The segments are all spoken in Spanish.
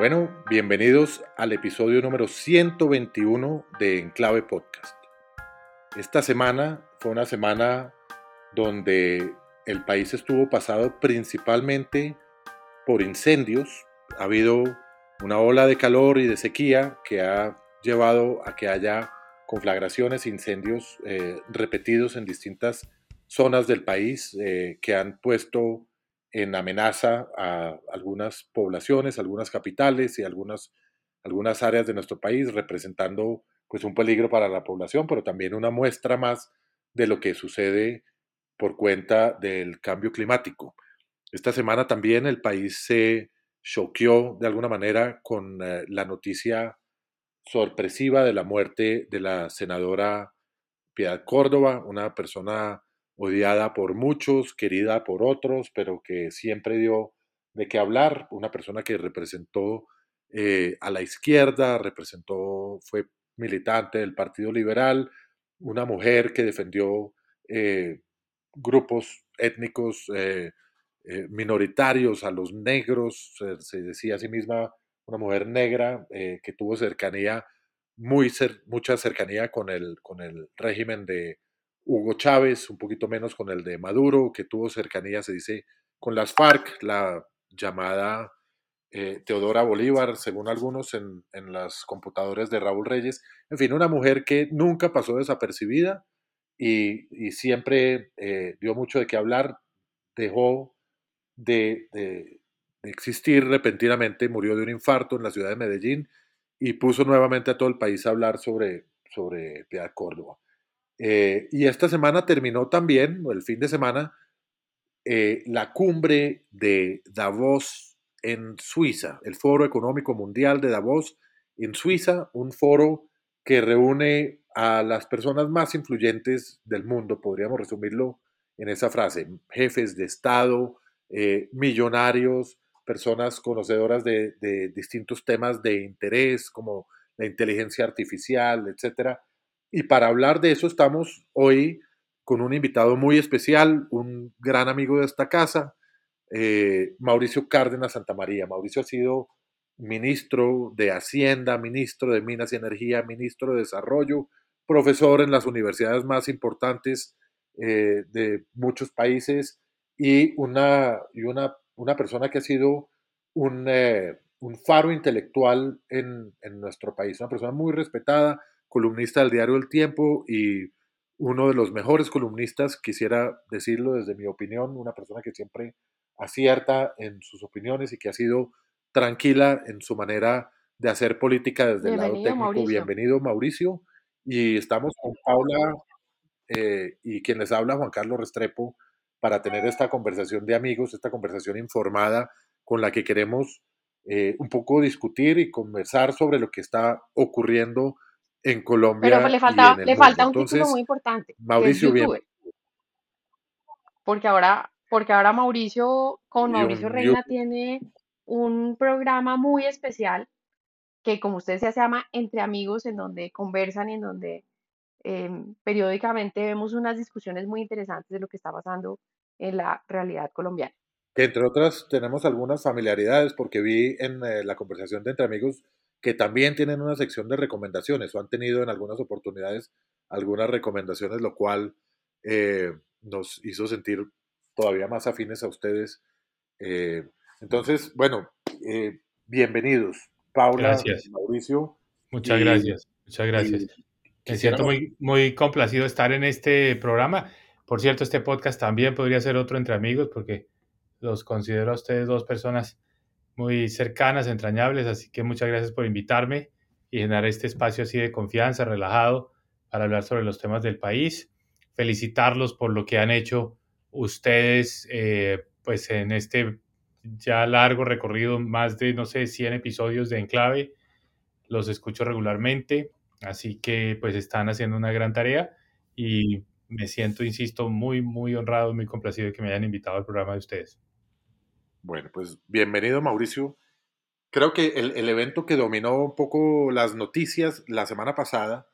Bueno, bienvenidos al episodio número 121 de Enclave Podcast. Esta semana fue una semana donde el país estuvo pasado principalmente por incendios. Ha habido una ola de calor y de sequía que ha llevado a que haya conflagraciones, incendios eh, repetidos en distintas zonas del país eh, que han puesto en amenaza a algunas poblaciones, algunas capitales y algunas, algunas áreas de nuestro país, representando pues un peligro para la población, pero también una muestra más de lo que sucede por cuenta del cambio climático. Esta semana también el país se choqueó de alguna manera con eh, la noticia sorpresiva de la muerte de la senadora Piedad Córdoba, una persona odiada por muchos, querida por otros, pero que siempre dio de qué hablar, una persona que representó eh, a la izquierda, representó, fue militante del Partido Liberal, una mujer que defendió eh, grupos étnicos eh, minoritarios, a los negros, se decía a sí misma una mujer negra que tuvo cercanía, muy mucha cercanía con el, con el régimen de, Hugo Chávez, un poquito menos con el de Maduro, que tuvo cercanía, se dice, con las FARC, la llamada eh, Teodora Bolívar, según algunos, en, en las computadoras de Raúl Reyes. En fin, una mujer que nunca pasó desapercibida y, siempre eh, dio mucho de qué hablar, dejó de, de, existir repentinamente, murió de un infarto en la ciudad de Medellín y puso nuevamente a todo el país a hablar sobre, sobre Piedad Córdoba. Eh, y esta semana terminó también, el fin de semana, eh, la cumbre de Davos en Suiza, el Foro Económico Mundial de Davos en Suiza, un foro que reúne a las personas más influyentes del mundo, podríamos resumirlo en esa frase, jefes de Estado, eh, millonarios, personas conocedoras de, distintos temas de interés como la inteligencia artificial, etcétera, y para hablar de eso estamos hoy con un invitado muy especial, un gran amigo de esta casa, eh, Mauricio Cárdenas Santamaría. Mauricio ha sido ministro de Hacienda, ministro de Minas y Energía, ministro de Desarrollo, profesor en las universidades más importantes eh, de muchos países y una, y una, una persona que ha sido un, eh, un faro intelectual en, en, nuestro país, una persona muy respetada, columnista del diario El Tiempo y uno de los mejores columnistas, quisiera decirlo desde mi opinión, una persona que siempre acierta en sus opiniones y que ha sido tranquila en su manera de hacer política desde el lado técnico. Bienvenido, Mauricio. Y estamos con Paula eh, y quien les habla, Juan Carlos Restrepo, para tener esta conversación de amigos, esta conversación informada con la que queremos eh, un poco discutir y conversar sobre lo que está ocurriendo en Colombia. Pero le falta, le falta un título muy importante. Mauricio, bien. Porque ahora, porque ahora Mauricio, con Mauricio Reina, tiene un programa muy especial que, como usted decía, se llama Entre Amigos, en donde conversan y en donde em, periódicamente vemos unas discusiones muy interesantes de lo que está pasando en la realidad colombiana. Que entre otras tenemos algunas familiaridades, porque vi en eh, la conversación de Entre Amigos que también tienen una sección de recomendaciones o han tenido en algunas oportunidades algunas recomendaciones, lo cual eh, nos hizo sentir todavía más afines a ustedes. Eh, entonces, bueno, eh, bienvenidos, Paula, gracias. Mauricio. Muchas gracias, muchas gracias. Me siento muy, muy complacido estar en este programa. Por cierto, este podcast también podría ser otro entre amigos porque los considero a ustedes dos personas muy cercanas, entrañables, así que muchas gracias por invitarme y generar este espacio así de confianza, relajado, para hablar sobre los temas del país. Felicitarlos por lo que han hecho ustedes, eh, pues en este ya largo recorrido, más de, no sé, 100 episodios de Enclave. Los escucho regularmente, así que pues están haciendo una gran tarea y me siento, insisto, muy, muy honrado, muy complacido de que me hayan invitado al programa de ustedes. Bueno, pues bienvenido Mauricio. Creo que el, evento que dominó un poco las noticias la semana pasada,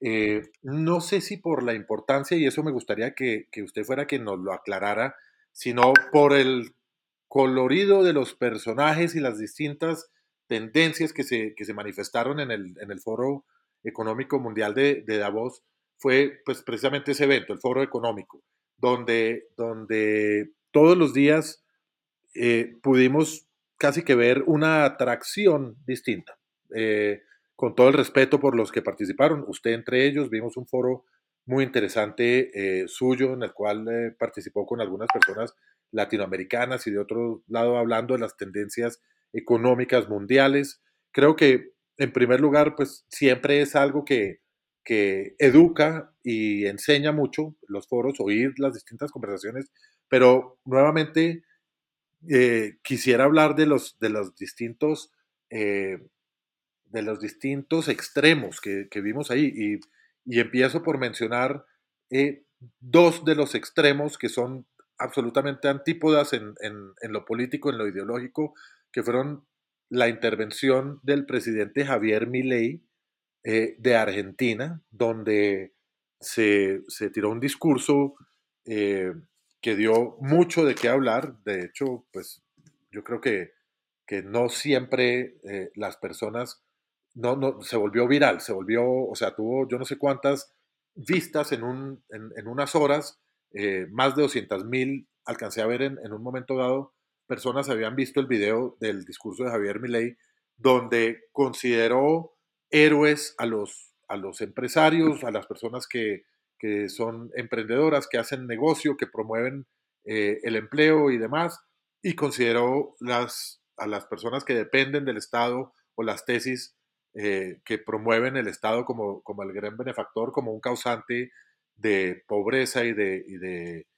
eh, no sé si por la importancia, y eso me gustaría que, usted fuera quien nos lo aclarara, sino por el colorido de los personajes y las distintas tendencias que se, que se manifestaron en el, en el Foro Económico Mundial de, de, Davos fue pues, precisamente ese evento, el Foro Económico, donde, donde todos los días eh, pudimos casi que ver una atracción distinta. Eh, con todo el respeto por los que participaron, usted entre ellos, vimos un foro muy interesante eh, suyo en el cual participó con algunas personas latinoamericanas y de otro lado hablando de las tendencias económicas mundiales. Creo que en primer lugar, pues siempre es algo que, que educa y enseña mucho los foros, oír las distintas conversaciones, pero nuevamente eh, quisiera hablar de los, de los distintos eh, de los distintos extremos que, vimos ahí y, empiezo por mencionar eh, dos de los extremos que son absolutamente antípodas en, lo político, en lo ideológico, que fueron la intervención del presidente Javier Milei de Argentina, donde se, tiró un discurso que dio mucho de qué hablar. De hecho, pues yo creo que, que no siempre eh, las personas, no, no, se volvió viral, se volvió, o sea, tuvo yo no sé cuántas vistas en, un, en, unas horas, eh, más de 200 mil, alcancé a ver en, en, un momento dado, personas habían visto el video del discurso de Javier Milei, donde consideró héroes a los, a los empresarios, a las personas que, que son emprendedoras, que hacen negocio, que promueven eh, el empleo y demás, y consideró las, a las personas que dependen del Estado o las tesis eh, que promueven el Estado como, como el gran benefactor, como un causante de pobreza y de, y de,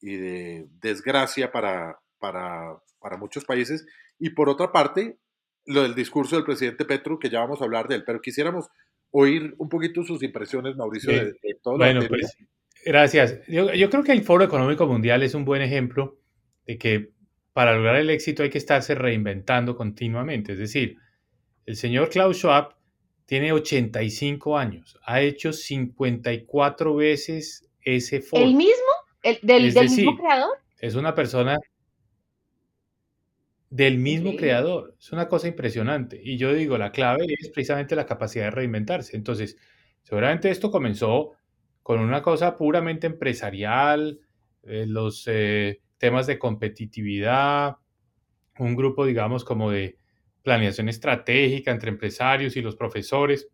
y de desgracia para, para, para, muchos países. Y por otra parte, lo del discurso del presidente Petro, que ya vamos a hablar de él, pero quisiéramos oír un poquito sus impresiones, Mauricio, de, todo bueno, pues, gracias. Yo, yo, creo que el Foro Económico Mundial es un buen ejemplo de que para lograr el éxito hay que estarse reinventando continuamente. Es decir, el señor Klaus Schwab tiene 85 años, ha hecho 54 veces ese foro. ¿El mismo? ¿El, ¿Del, del mismo creador? Es una persona del mismo creador. Es una cosa impresionante. Y yo digo, la clave es precisamente la capacidad de reinventarse. Entonces, seguramente esto comenzó con una cosa puramente empresarial, eh, los eh, temas de competitividad, un grupo, digamos, como de planeación estratégica entre empresarios y los profesores.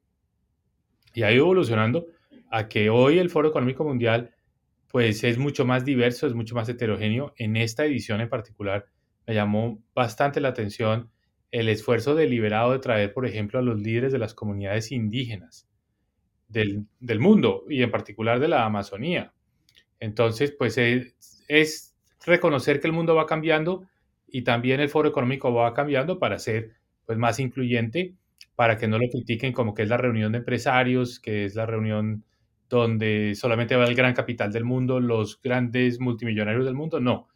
Y ha ido evolucionando a que hoy el Foro Económico Mundial pues es mucho más diverso, es mucho más heterogéneo. En esta edición en particular me llamó bastante la atención el esfuerzo deliberado de traer, por ejemplo, a los líderes de las comunidades indígenas del, mundo y en particular de la Amazonía. Entonces, pues es, reconocer que el mundo va cambiando y también el foro económico va cambiando para ser pues, más incluyente, para que no lo critiquen como que es la reunión de empresarios, que es la reunión donde solamente va el gran capital del mundo, los grandes multimillonarios del mundo. No,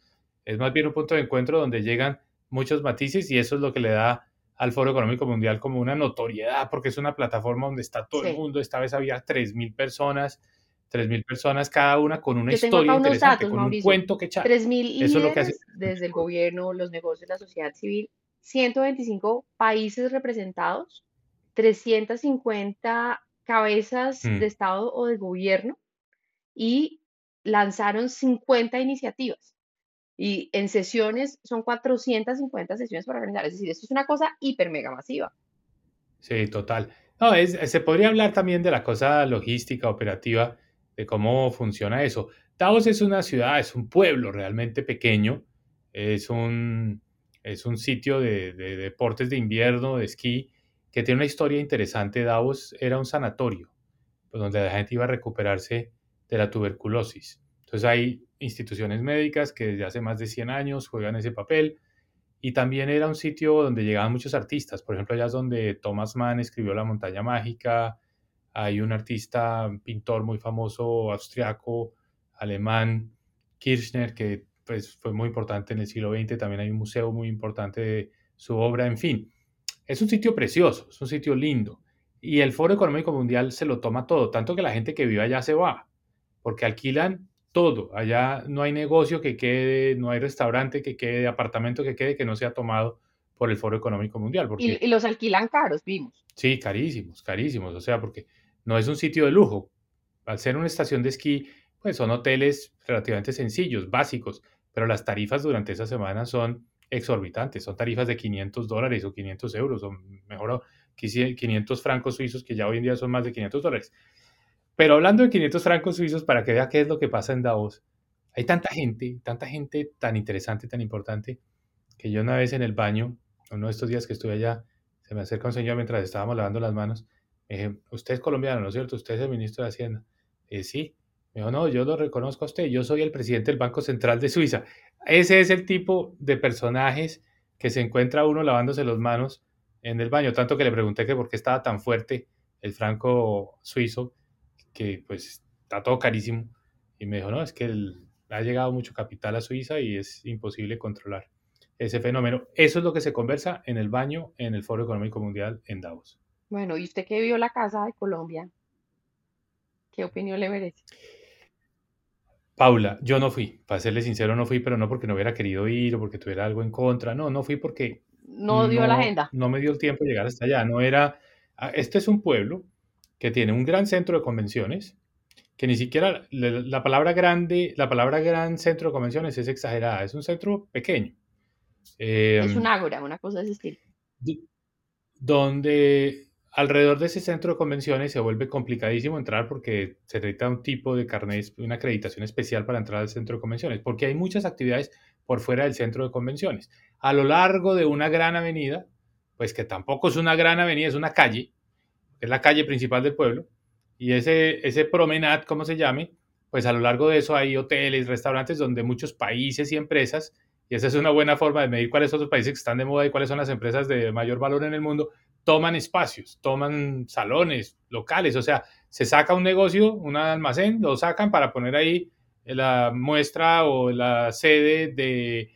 es más bien un punto de encuentro donde llegan muchos matices y eso es lo que le da al Foro Económico Mundial como una notoriedad, porque es una plataforma donde está todo el mundo. Esta vez había 3.000 personas, 3.000 personas cada una con una historia interesante, con un cuento que echar. 3.000 eso es lo que hace. desde el gobierno, los negocios, la sociedad civil, 125 países representados, 350 cabezas mm. de Estado o de gobierno y lanzaron 50 iniciativas. Y en sesiones son 450 sesiones para organizar. Es decir, esto es una cosa hiper mega masiva. Sí, total. No, es, se podría hablar también de la cosa logística, operativa, de cómo funciona eso. Davos es una ciudad, es un pueblo realmente pequeño, es un, es un sitio de, de, deportes de invierno, de esquí, que tiene una historia interesante. Davos era un sanatorio, pues, donde la gente iba a recuperarse de la tuberculosis. Entonces hay instituciones médicas que desde hace más de 100 años juegan ese papel. Y también era un sitio donde llegaban muchos artistas. Por ejemplo, allá es donde Thomas Mann escribió La montaña mágica. Hay un artista, pintor muy famoso, austriaco, alemán, Kirchner, que pues, fue muy importante en el siglo XX. También hay un museo muy importante de su obra. En fin, es un sitio precioso, es un sitio lindo. Y el Foro Económico Mundial se lo toma todo, tanto que la gente que vive allá se va, porque alquilan todo. Allá no hay negocio que quede, no hay restaurante que quede, apartamento que quede que no sea tomado por el Foro Económico Mundial. Porque, y, los alquilan caros, vimos. Sí, carísimos, carísimos. O sea, porque no es un sitio de lujo. Al ser una estación de esquí, pues son hoteles relativamente sencillos, básicos, pero las tarifas durante esa semana son exorbitantes. Son tarifas de 500 dólares o 500 euros, o mejor 500 francos suizos, que ya hoy en día son más de 500 dólares. Pero hablando de 500 francos suizos, para que vea qué es lo que pasa en Davos, hay tanta gente, tanta gente tan interesante, tan importante, que yo una vez en el baño, uno de estos días que estuve allá, se me acerca un señor mientras estábamos lavando las manos. Me dije, usted es colombiano, ¿no es cierto? Usted es el ministro de Hacienda. Sí. Me dijo, no, yo lo reconozco a usted, yo soy el presidente del Banco Central de Suiza. Ese es el tipo de personajes que se encuentra uno lavándose las manos en el baño. Tanto que le pregunté que por qué estaba tan fuerte el franco suizo, que pues está todo carísimo. Y me dijo, no, es que el, ha llegado mucho capital a Suiza y es imposible controlar ese fenómeno. Eso es lo que se conversa en el baño en el Foro Económico Mundial en Davos. Bueno, ¿y usted que vio la Casa de Colombia? ¿Qué opinión le merece? Paula, yo no fui, para serle sincero, no fui, pero no porque no hubiera querido ir o porque tuviera algo en contra, no, no fui porque... No dio la agenda. No me dio el tiempo de llegar hasta allá, no era... Este es un pueblo que tiene un gran centro de convenciones, que ni siquiera la, palabra grande, la palabra gran centro de convenciones es exagerada, es un centro pequeño. es un ágora, una cosa de ese estilo. Donde alrededor de ese centro de convenciones se vuelve complicadísimo entrar porque se necesita un tipo de carnet, una acreditación especial para entrar al centro de convenciones, porque hay muchas actividades por fuera del centro de convenciones. A lo largo de una gran avenida, pues que tampoco es una gran avenida, es una calle, es la calle principal del pueblo, y ese, ese promenade, como se llame, pues a lo largo de eso hay hoteles, restaurantes donde muchos países y empresas, y esa es una buena forma de medir cuáles son los países que están de moda y cuáles son las empresas de mayor valor en el mundo, toman espacios, toman salones locales, o sea, se saca un negocio, un almacén, lo sacan para poner ahí la muestra o la sede de eh,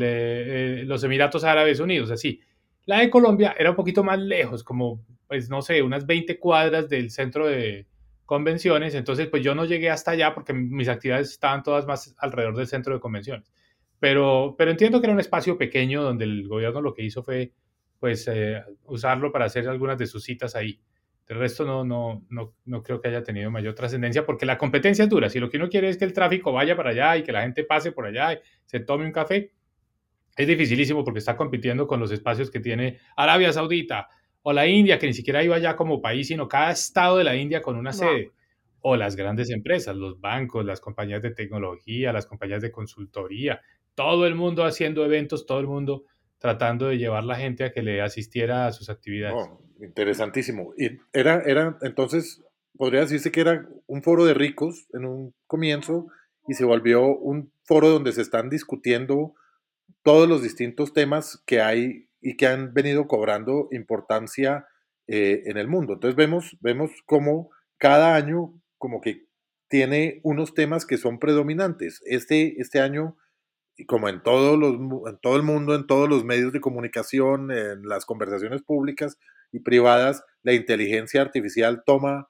eh, los Emiratos Árabes Unidos, así. La de Colombia era un poquito más lejos, como pues no sé, unas 20 cuadras del centro de convenciones, entonces pues yo no llegué hasta allá porque mis actividades estaban todas más alrededor del centro de convenciones. Pero, pero entiendo que era un espacio pequeño donde el gobierno lo que hizo fue pues eh, usarlo para hacer algunas de sus citas ahí. El resto no, no, no, no creo que haya tenido mayor trascendencia porque la competencia es dura. Si lo que uno quiere es que el tráfico vaya para allá y que la gente pase por allá y se tome un café, es dificilísimo porque está compitiendo con los espacios que tiene Arabia Saudita, o la India, que ni siquiera iba allá como país, sino cada estado de la India con una sede, o las grandes empresas, los bancos, las compañías de tecnología, las compañías de consultoría, todo el mundo haciendo eventos, todo el mundo tratando de llevar la gente a que le asistiera a sus actividades. interesantísimo. Y era, era, entonces, podría decirse que era un foro de ricos en un comienzo y se volvió un foro donde se están discutiendo todos los distintos temas que hay y que han venido cobrando importancia eh, en el mundo. Entonces vemos, vemos cómo cada año como que tiene unos temas que son predominantes. Este, este año, como en, todos los, en todo el mundo, en todos los medios de comunicación, en las conversaciones públicas y privadas, la inteligencia artificial toma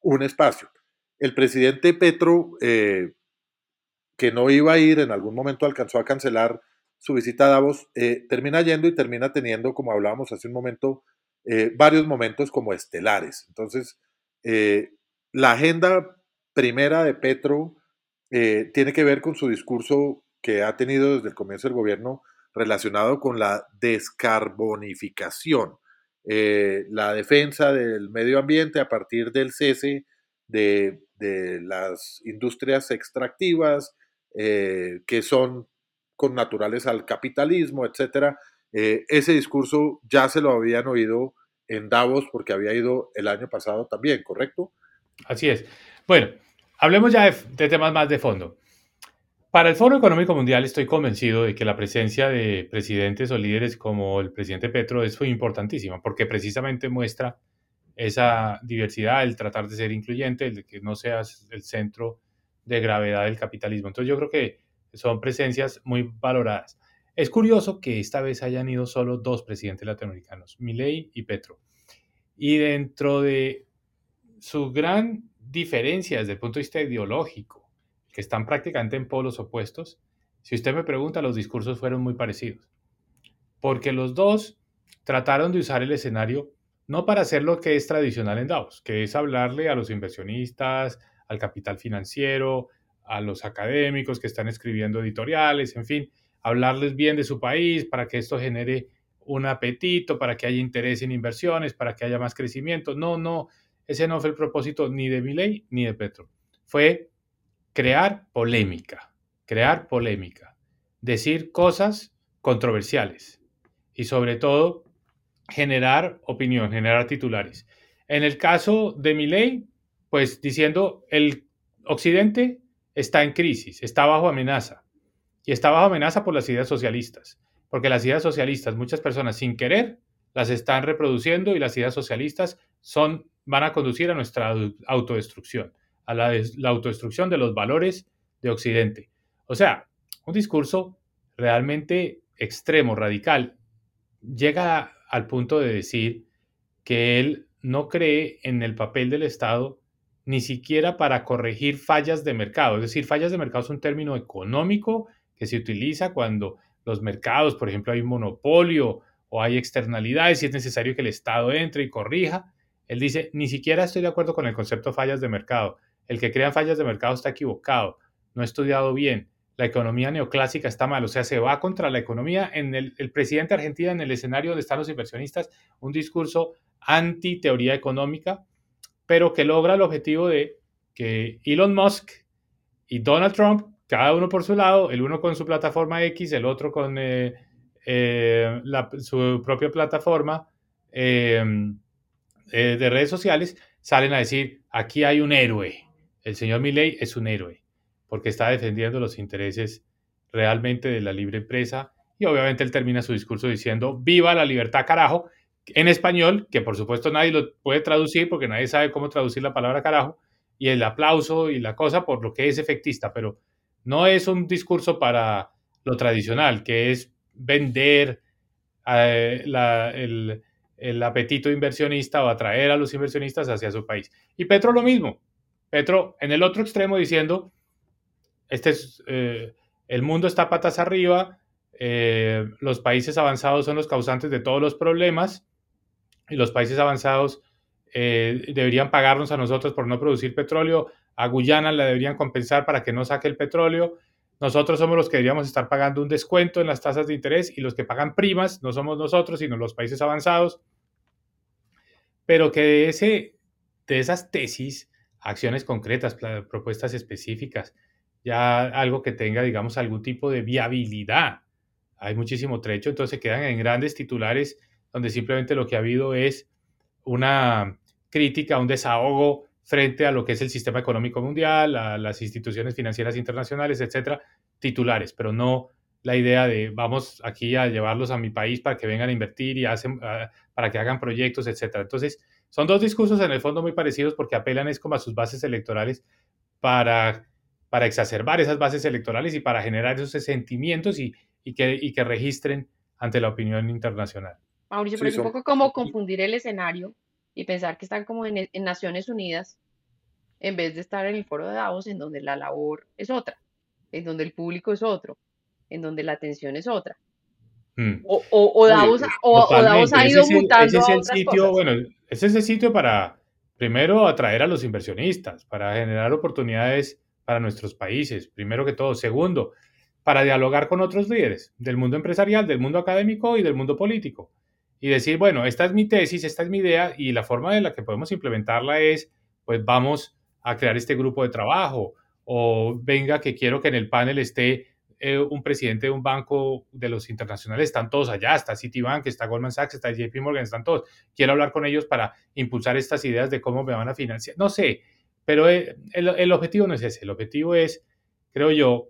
un espacio. El presidente Petro, eh, que no iba a ir, en algún momento alcanzó a cancelar su visita a Davos, eh, termina yendo y termina teniendo, como hablábamos hace un momento, eh, varios momentos como estelares. Entonces, eh, la agenda primera de Petro tiene que ver con su discurso que ha tenido desde el comienzo del gobierno relacionado con la descarbonificación, la defensa del medio ambiente a partir del cese de, de las industrias extractivas, que son con naturales al capitalismo, etcétera. Eh, ese discurso ya se lo habían oído en Davos porque había ido el año pasado también, ¿correcto? Así es. Bueno, hablemos ya de, temas más de fondo. Para el Foro Económico Mundial estoy convencido de que la presencia de presidentes o líderes como el presidente Petro es muy importantísima porque precisamente muestra esa diversidad, el tratar de ser incluyente, el de que no seas el centro de gravedad del capitalismo. Entonces yo creo que son presencias muy valoradas. Es curioso que esta vez hayan ido solo dos presidentes latinoamericanos, Milei y Petro. Y dentro de su gran diferencia desde el punto de vista ideológico, que están prácticamente en polos opuestos, si usted me pregunta, los discursos fueron muy parecidos. porque los dos trataron de usar el escenario no para hacer lo que es tradicional en Davos, que es hablarle a los inversionistas, al capital financiero, a los académicos que están escribiendo editoriales, en fin, hablarles bien de su país para que esto genere un apetito, para que haya interés en inversiones, para que haya más crecimiento. No, no, ese no fue el propósito ni de Milley ni de Petro. Fue crear polémica, crear polémica, decir cosas controversiales y sobre todo generar opinión, generar titulares. En el caso de Milley, pues diciendo el occidente está en crisis, está bajo amenaza y está bajo amenaza por las ideas socialistas, porque las ideas socialistas muchas personas sin querer las están reproduciendo y las ideas socialistas son van a conducir a nuestra autodestrucción, a la, la autodestrucción de los valores de occidente. O sea, un discurso realmente extremo, radical, llega al punto de decir que él no cree en el papel del Estado ni siquiera para corregir fallas de mercado. Es decir, fallas de mercado es un término económico que se utiliza cuando los mercados, por ejemplo, hay un monopolio o hay externalidades y es necesario que el Estado entre y corrija. Él dice, ni siquiera estoy de acuerdo con el concepto fallas de mercado. El que crea fallas de mercado está equivocado, no ha estudiado bien la economía neoclásica está mal, o sea, se va contra la economía. En el, presidente de Argentina, en el escenario donde están los inversionistas, un discurso anti-teoría económica, pero que logra el objetivo de que Elon Musk y Donald Trump, cada uno por su lado, el uno con su plataforma X, el otro con eh, eh, su propia plataforma eh, de redes sociales, salen a decir, aquí hay un héroe, el señor Milley es un héroe porque está defendiendo los intereses realmente de la libre empresa. Y obviamente él termina su discurso diciendo, viva la libertad carajo, en español, que por supuesto nadie lo puede traducir porque nadie sabe cómo traducir la palabra carajo, y el aplauso y la cosa por lo que es efectista, pero no es un discurso para lo tradicional, que es vender eh, el, el apetito inversionista o atraer a los inversionistas hacia su país. Y Petro lo mismo. Petro en el otro extremo diciendo, este es, eh, el mundo está patas arriba, eh, los países avanzados son los causantes de todos los problemas los países avanzados eh, deberían pagarnos a nosotros por no producir petróleo, a Guyana la deberían compensar para que no saque el petróleo, nosotros somos los que deberíamos estar pagando un descuento en las tasas de interés y los que pagan primas no somos nosotros, sino los países avanzados, pero que de, ese, de esas tesis, acciones concretas, propuestas específicas, ya algo que tenga, digamos, algún tipo de viabilidad. Hay muchísimo trecho, entonces quedan en grandes titulares donde simplemente lo que ha habido es una crítica, un desahogo frente a lo que es el sistema económico mundial, a las instituciones financieras internacionales, etcétera, titulares, pero no la idea de vamos aquí a llevarlos a mi país para que vengan a invertir y hacen, ah, para que hagan proyectos, etcétera. Entonces, son dos discursos en el fondo muy parecidos porque apelan es como a sus bases electorales para para exacerbar esas bases electorales y para generar esos sentimientos y, que, que registren ante la opinión internacional. Mauricio, pero es un poco como confundir el escenario y pensar que están como en, Naciones Unidas en vez de estar en el foro de Davos, en donde la labor es otra, en donde el público es otro, en donde la atención es otra. Hmm. O, Davos, ha ido mutando. Ese es el sitio, bueno, ese es el sitio para, primero, atraer a los inversionistas, para generar oportunidades para nuestros países, primero que todo. Segundo, para dialogar con otros líderes del mundo empresarial, del mundo académico y del mundo político. Y decir, bueno, esta es mi tesis, esta es mi idea y la forma en la que podemos implementarla es, pues vamos a crear este grupo de trabajo o venga que quiero que en el panel esté eh, un presidente de un banco de los internacionales, están todos allá, está Citibank, está Goldman Sachs, está JP Morgan, están todos. Quiero hablar con ellos para impulsar estas ideas de cómo me van a financiar. No sé, pero eh, el, objetivo no es ese, el objetivo es, creo yo,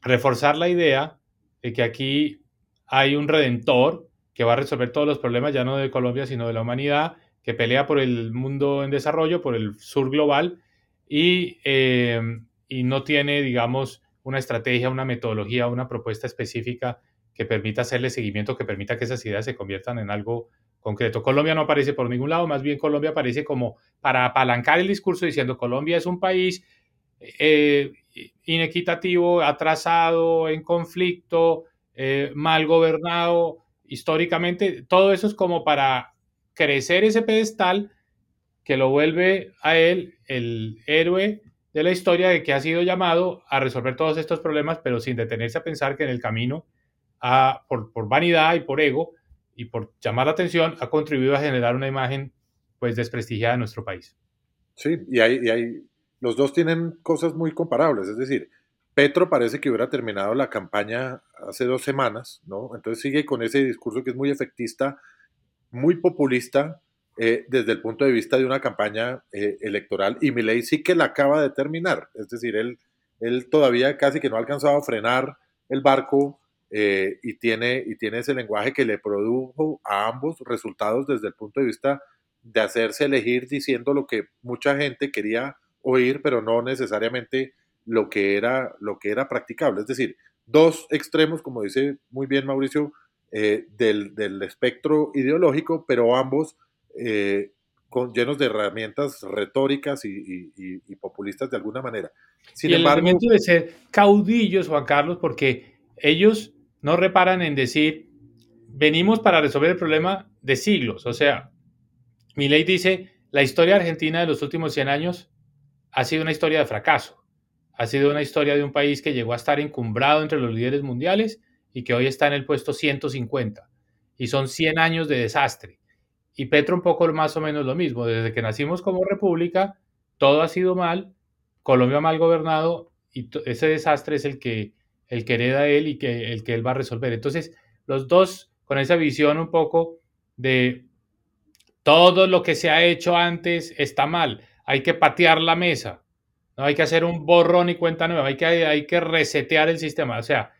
reforzar la idea de que aquí hay un redentor que va a resolver todos los problemas, ya no de Colombia, sino de la humanidad, que pelea por el mundo en desarrollo, por el sur global, y, eh, y no tiene, digamos, una estrategia, una metodología, una propuesta específica que permita hacerle seguimiento, que permita que esas ideas se conviertan en algo concreto. Colombia no aparece por ningún lado, más bien Colombia aparece como para apalancar el discurso diciendo Colombia es un país eh, inequitativo, atrasado, en conflicto, eh, mal gobernado históricamente. Todo eso es como para crecer ese pedestal que lo vuelve a él el héroe de la historia de que ha sido llamado a resolver todos estos problemas, pero sin detenerse a pensar que en el camino, por, por, vanidad y por ego y por llamar la atención, ha contribuido a generar una imagen pues desprestigiada de nuestro país. Sí, y hay, y hay, los dos tienen cosas muy comparables, es decir, Petro parece que hubiera terminado la campaña hace dos semanas, ¿no? Entonces sigue con ese discurso que es muy efectista, muy populista, eh, desde el punto de vista de una campaña eh, electoral, y Milei sí que la acaba de terminar, es decir, él, él todavía casi que no ha alcanzado a frenar el barco eh, y, tiene, y tiene ese lenguaje que le produjo a ambos resultados desde el punto de vista de hacerse elegir diciendo lo que mucha gente quería oír, pero no necesariamente lo que era, lo que era practicable. Es decir, dos extremos, como dice muy bien Mauricio, eh, del, del, espectro ideológico, pero ambos eh, con, llenos de herramientas retóricas y, y, populistas de alguna manera. Sin y embargo, el elemento de ser caudillos, Juan Carlos, porque ellos no reparan en decir, venimos para resolver el problema de siglos. O sea, mi ley dice, la historia argentina de los últimos 100 años ha sido una historia de fracaso ha sido una historia de un país que llegó a estar encumbrado entre los líderes mundiales y que hoy está en el puesto 150. Y son 100 años de desastre. Y Petro un poco más o menos lo mismo. Desde que nacimos como república, todo ha sido mal, Colombia mal gobernado y ese desastre es el que, el que hereda él y que, el que él va a resolver. Entonces, los dos con esa visión un poco de todo lo que se ha hecho antes está mal, hay que patear la mesa, no hay que hacer un borrón y cuenta nueva, hay que, hay que resetear el sistema. O sea,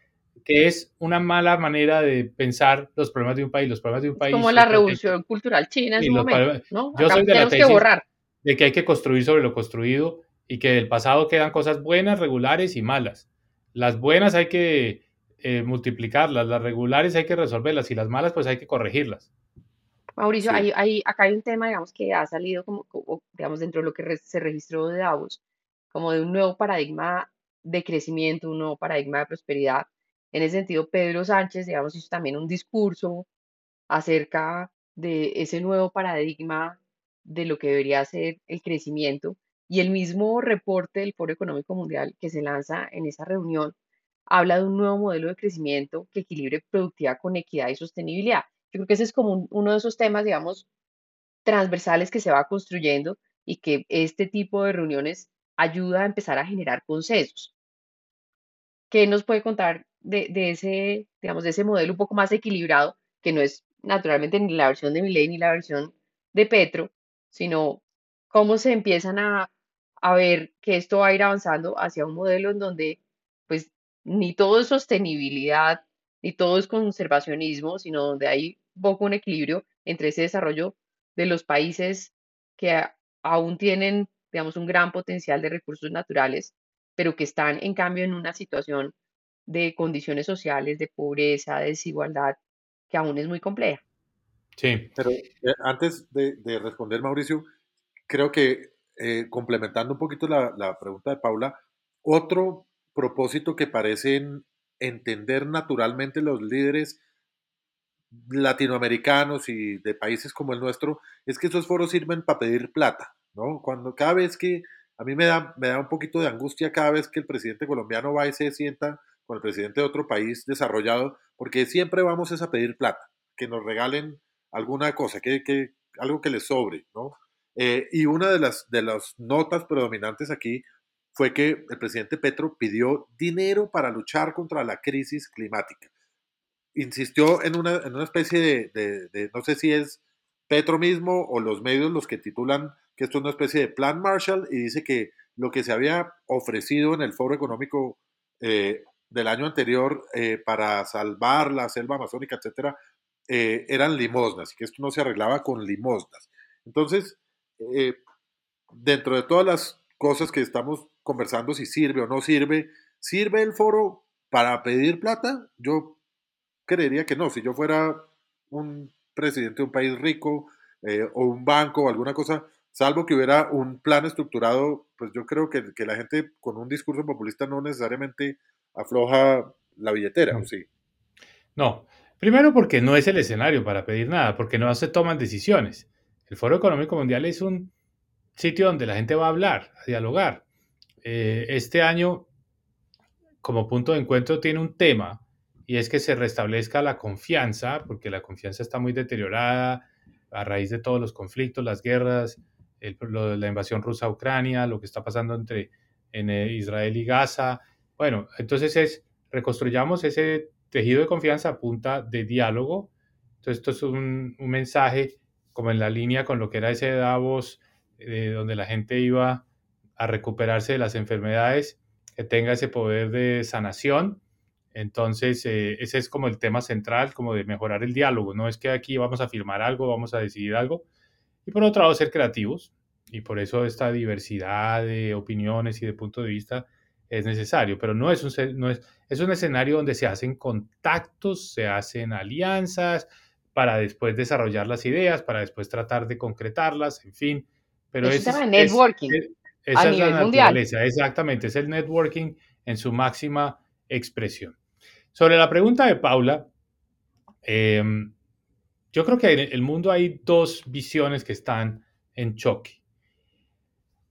que es una mala manera de pensar los problemas de un país. Los problemas de un país. Como la revolución cultural china en su momento. ¿no? Yo soy de la tesis de que hay que construir sobre lo construido y que del pasado quedan cosas buenas, regulares y malas. Las buenas hay que eh, multiplicarlas, las regulares hay que resolverlas y las malas pues hay que corregirlas. Mauricio, hay, acá hay un tema, digamos, que ha salido como, digamos, dentro de lo que se registró de Davos, como de un nuevo paradigma de crecimiento, un nuevo paradigma de prosperidad. En ese sentido, Pedro Sánchez, digamos, hizo también un discurso acerca de ese nuevo paradigma de lo que debería ser el crecimiento. Y el mismo reporte del Foro Económico Mundial que se lanza en esa reunión habla de un nuevo modelo de crecimiento que equilibre productividad con equidad y sostenibilidad. Yo creo que ese es como uno de esos temas, digamos, transversales que se va construyendo y que este tipo de reuniones ayuda a empezar a generar consensos. ¿Qué nos puede contar de, ese, digamos, de ese modelo un poco más equilibrado, que no es naturalmente ni la versión de Milei ni la versión de Petro, sino cómo se empiezan a, a ver que esto va a ir avanzando hacia un modelo en donde pues ni todo es sostenibilidad, ni todo es conservacionismo, sino donde hay un poco un equilibrio entre ese desarrollo de los países que aún tienen digamos, un gran potencial de recursos naturales, pero que están en cambio en una situación de condiciones sociales, de pobreza, de desigualdad, que aún es muy compleja. Sí. Pero eh, antes de, responder, Mauricio, creo que eh, complementando un poquito la, la, pregunta de Paula, otro propósito que parecen entender naturalmente los líderes latinoamericanos y de países como el nuestro es que esos foros sirven para pedir plata. ¿No? Cuando cada vez que, a mí me da, me da un poquito de angustia cada vez que el presidente colombiano va y se sienta con el presidente de otro país desarrollado, porque siempre vamos a pedir plata, que nos regalen alguna cosa, que, que algo que les sobre, ¿no? Eh, y una de las, de las notas predominantes aquí fue que el presidente Petro pidió dinero para luchar contra la crisis climática. Insistió en una, en una especie de, de, no sé si es Petro mismo o los medios los que titulan que esto es una especie de plan Marshall y dice que lo que se había ofrecido en el foro económico eh, del año anterior eh, para salvar la selva amazónica, etcétera, eh, eran limosnas y que esto no se arreglaba con limosnas. Entonces, dentro de todas las cosas que estamos conversando, si sirve o no sirve, ¿sirve el foro para pedir plata? Yo creería que no. Si yo fuera un presidente de un país rico o un banco o alguna cosa, salvo que hubiera un plan estructurado, pues yo creo que, la gente con un discurso populista no necesariamente afloja la billetera, sí? No, primero porque no es el escenario para pedir nada, porque no se toman decisiones. El Foro Económico Mundial es un sitio donde la gente va a hablar, a dialogar. Eh, este año, como punto de encuentro, tiene un tema y es que se restablezca la confianza, porque la confianza está muy deteriorada a raíz de todos los conflictos, las guerras, la invasión rusa a Ucrania, lo que está pasando entre en, eh, Israel y Gaza. Bueno, entonces es reconstruyamos ese tejido de confianza a punta de diálogo. Entonces esto es un, un mensaje como en la línea con lo que era ese Davos, eh, donde la gente iba a recuperarse de las enfermedades, que tenga ese poder de sanación. Entonces, eh, ese es como el tema central, como de mejorar el diálogo. No es que aquí vamos a firmar algo, vamos a decidir algo. Y por otro lado, ser creativos. Y por eso esta diversidad de opiniones y de punto de vista es necesario. Pero no es un, no es, es un escenario donde se hacen contactos, se hacen alianzas para después desarrollar las ideas, para después tratar de concretarlas, en fin. Pero es, es networking. esa es la naturaleza, exactamente, es el networking en su máxima expresión. Sobre la pregunta de Paula, em, yo creo que en el mundo hay dos visiones que están en choque.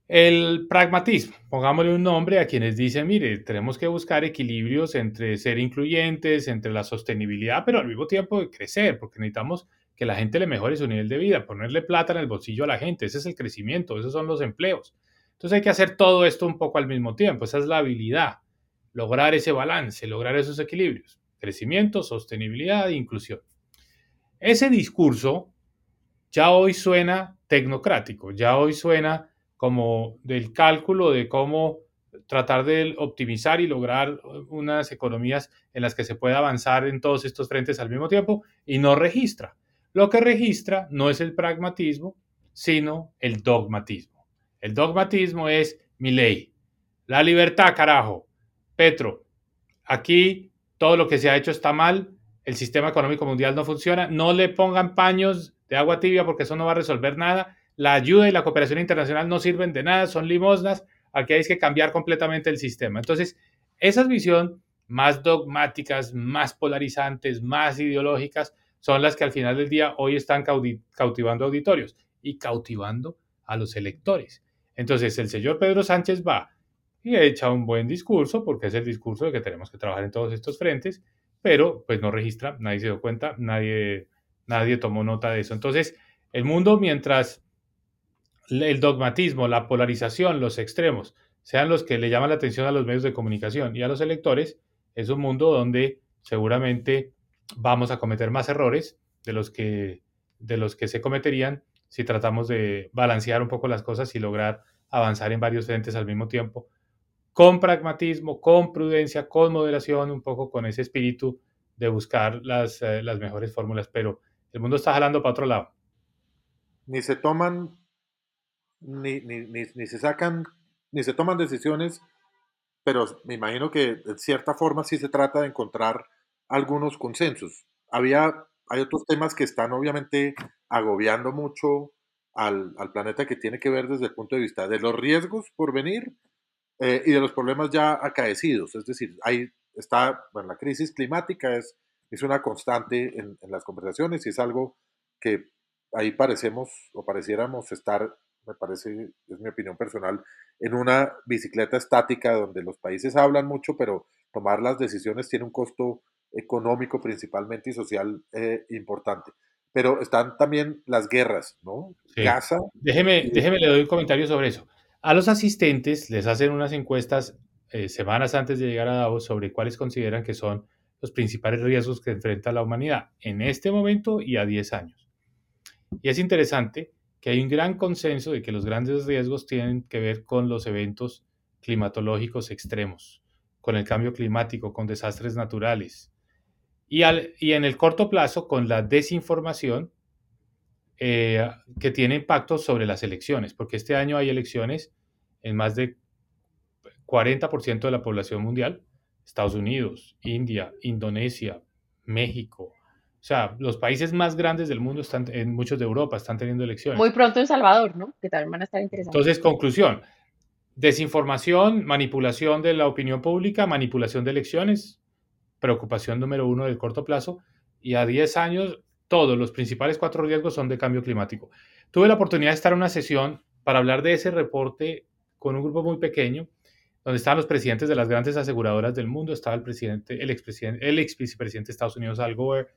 El pragmatismo, pongámosle un nombre a quienes dicen, mire, tenemos que buscar equilibrios entre ser incluyentes, entre la sostenibilidad, pero al mismo tiempo crecer, porque necesitamos que la gente le mejore su nivel de vida, ponerle plata en el bolsillo a la gente, ese es el crecimiento, esos son los empleos. Entonces hay que hacer todo esto un poco al mismo tiempo, esa es la habilidad, lograr ese balance, lograr esos equilibrios, crecimiento, sostenibilidad e inclusión. Ese discurso ya hoy suena tecnocrático, ya hoy suena como del cálculo de cómo tratar de optimizar y lograr unas economías en las que se pueda avanzar en todos estos frentes al mismo tiempo y no registra. Lo que registra no es el pragmatismo, sino el dogmatismo. El dogmatismo es mi ley. La libertad, carajo. Petro, aquí todo lo que se ha hecho está mal, el sistema económico mundial no funciona, no le pongan paños de agua tibia porque eso no va a resolver nada, la ayuda y la cooperación internacional no sirven de nada, son limosnas, aquí hay que cambiar completamente el sistema. Entonces, esas visión más dogmáticas, más polarizantes, más ideológicas, son las que al final del día hoy están cautivando auditorios y cautivando a los electores. Entonces el señor Pedro Sánchez va y echa un buen discurso, porque es el discurso de que tenemos que trabajar en todos estos frentes, pero pues no registra, nadie se dio cuenta, nadie, nadie tomó nota de eso. Entonces, el mundo mientras el dogmatismo, la polarización, los extremos, sean los que le llaman la atención a los medios de comunicación y a los electores, es un mundo donde seguramente vamos a cometer más errores de los que, de los que se cometerían si tratamos de balancear un poco las cosas y lograr avanzar en varios frentes al mismo tiempo, con pragmatismo, con prudencia, con moderación, un poco con ese espíritu de buscar las, eh, las mejores fórmulas, pero el mundo está jalando para otro lado. Ni se toman, ni, ni, ni, se sacan, ni se toman decisiones, pero me imagino que de cierta forma sí se trata de encontrar algunos consensos. Había, hay otros temas que están obviamente agobiando mucho al, al, planeta que tiene que ver desde el punto de vista de los riesgos por venir eh, y de los problemas ya acaecidos. Es decir, ahí está, bueno, la crisis climática es, es una constante en, en las conversaciones y es algo que ahí parecemos o pareciéramos estar, me parece, es mi opinión personal, en una bicicleta estática donde los países hablan mucho, pero tomar las decisiones tiene un costo económico principalmente y social eh, importante. Pero están también las guerras, ¿no? Sí. Gaza. Déjeme, déjeme, le doy un comentario sobre eso. A los asistentes les hacen unas encuestas eh, semanas antes de llegar a Davos sobre cuáles consideran que son los principales riesgos que enfrenta la humanidad en este momento y a 10 años. Y es interesante que hay un gran consenso de que los grandes riesgos tienen que ver con los eventos climatológicos extremos, con el cambio climático, con desastres naturales, y, en el corto plazo con la desinformación eh, que tiene impacto sobre las elecciones, porque este año hay elecciones en más de 40% de la población mundial, Estados Unidos, India, Indonesia, México. O sea, los países más grandes del mundo están, en muchos de Europa, están teniendo elecciones. Muy pronto en Salvador, ¿no? Que también van a estar interesantes. Entonces, conclusión, desinformación, manipulación de la opinión pública, manipulación de elecciones, preocupación número uno del corto plazo y a 10 años todos los principales cuatro riesgos son de cambio climático. Tuve la oportunidad de estar en una sesión para hablar de ese reporte con un grupo muy pequeño, donde estaban los presidentes de las grandes aseguradoras del mundo, estaba el presidente, el expresidente, el ex vicepresidente de Estados Unidos, Al Gore,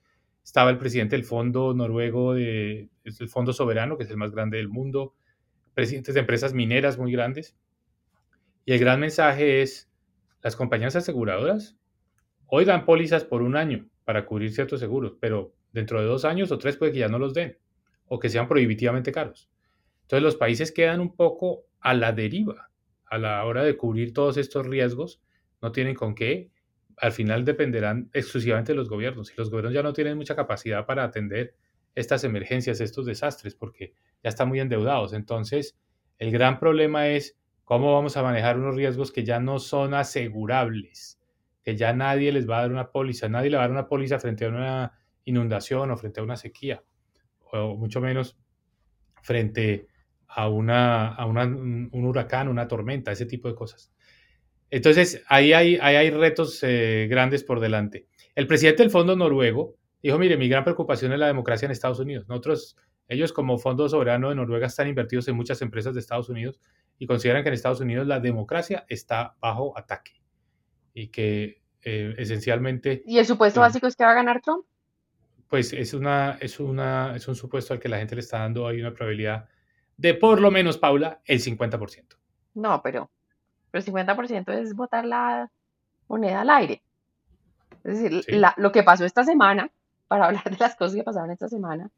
estaba el presidente del fondo noruego, de, el fondo soberano, que es el más grande del mundo, presidentes de empresas mineras muy grandes. Y el gran mensaje es, las compañías aseguradoras hoy dan pólizas por un año para cubrir ciertos seguros, pero dentro de dos años o tres puede que ya no los den o que sean prohibitivamente caros. Entonces los países quedan un poco a la deriva a la hora de cubrir todos estos riesgos, no tienen con qué, al final dependerán exclusivamente de los gobiernos y los gobiernos ya no tienen mucha capacidad para atender estas emergencias, estos desastres, porque ya están muy endeudados. Entonces, el gran problema es cómo vamos a manejar unos riesgos que ya no son asegurables, que ya nadie les va a dar una póliza, nadie le va a dar una póliza frente a una inundación o frente a una sequía, o mucho menos frente a, una, a un huracán, una tormenta, ese tipo de cosas. Entonces, ahí hay, hay retos eh, grandes por delante. El presidente del Fondo Noruego dijo, mire, mi gran preocupación es la democracia en Estados Unidos. Nosotros, ellos como Fondo Soberano de Noruega están invertidos en muchas empresas de Estados Unidos y consideran que en Estados Unidos la democracia está bajo ataque y que eh, esencialmente... ¿Y el supuesto básico es que va a ganar Trump? Pues es, una, es, una, es un supuesto al que la gente le está dando ahí una probabilidad de por lo menos, Paula, el 50%. No, pero, pero el 50% es botar la moneda al aire. Es decir, lo que pasó esta semana, para hablar de las cosas que pasaron esta semana,